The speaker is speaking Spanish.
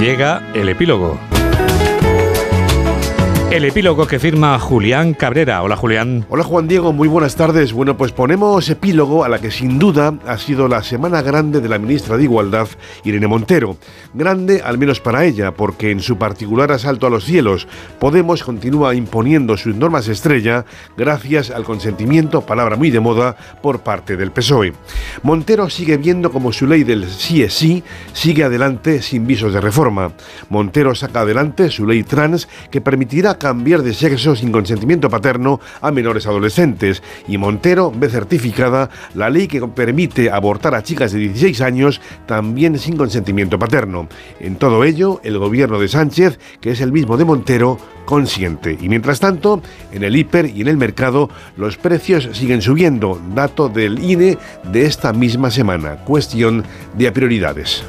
Llega el epílogo. El epílogo que firma Julián Cabrera. Hola Julián. Hola Juan Diego, muy buenas tardes. Bueno, pues ponemos epílogo a la que sin duda ha sido la semana grande de la ministra de Igualdad, Irene Montero. Grande al menos para ella, porque en su particular asalto a los cielos, Podemos continúa imponiendo sus normas estrella gracias al consentimiento, palabra muy de moda, por parte del PSOE. Montero sigue viendo como su ley del sí es sí sigue adelante sin visos de reforma. Montero saca adelante su ley trans que permitirá cambiar de sexo sin consentimiento paterno a menores adolescentes y Montero ve certificada la ley que permite abortar a chicas de 16 años también sin consentimiento paterno. En todo ello, el gobierno de Sánchez, que es el mismo de Montero, consiente. Y mientras tanto, en el hiper y en el mercado, los precios siguen subiendo, dato del INE de esta misma semana. Cuestión de prioridades.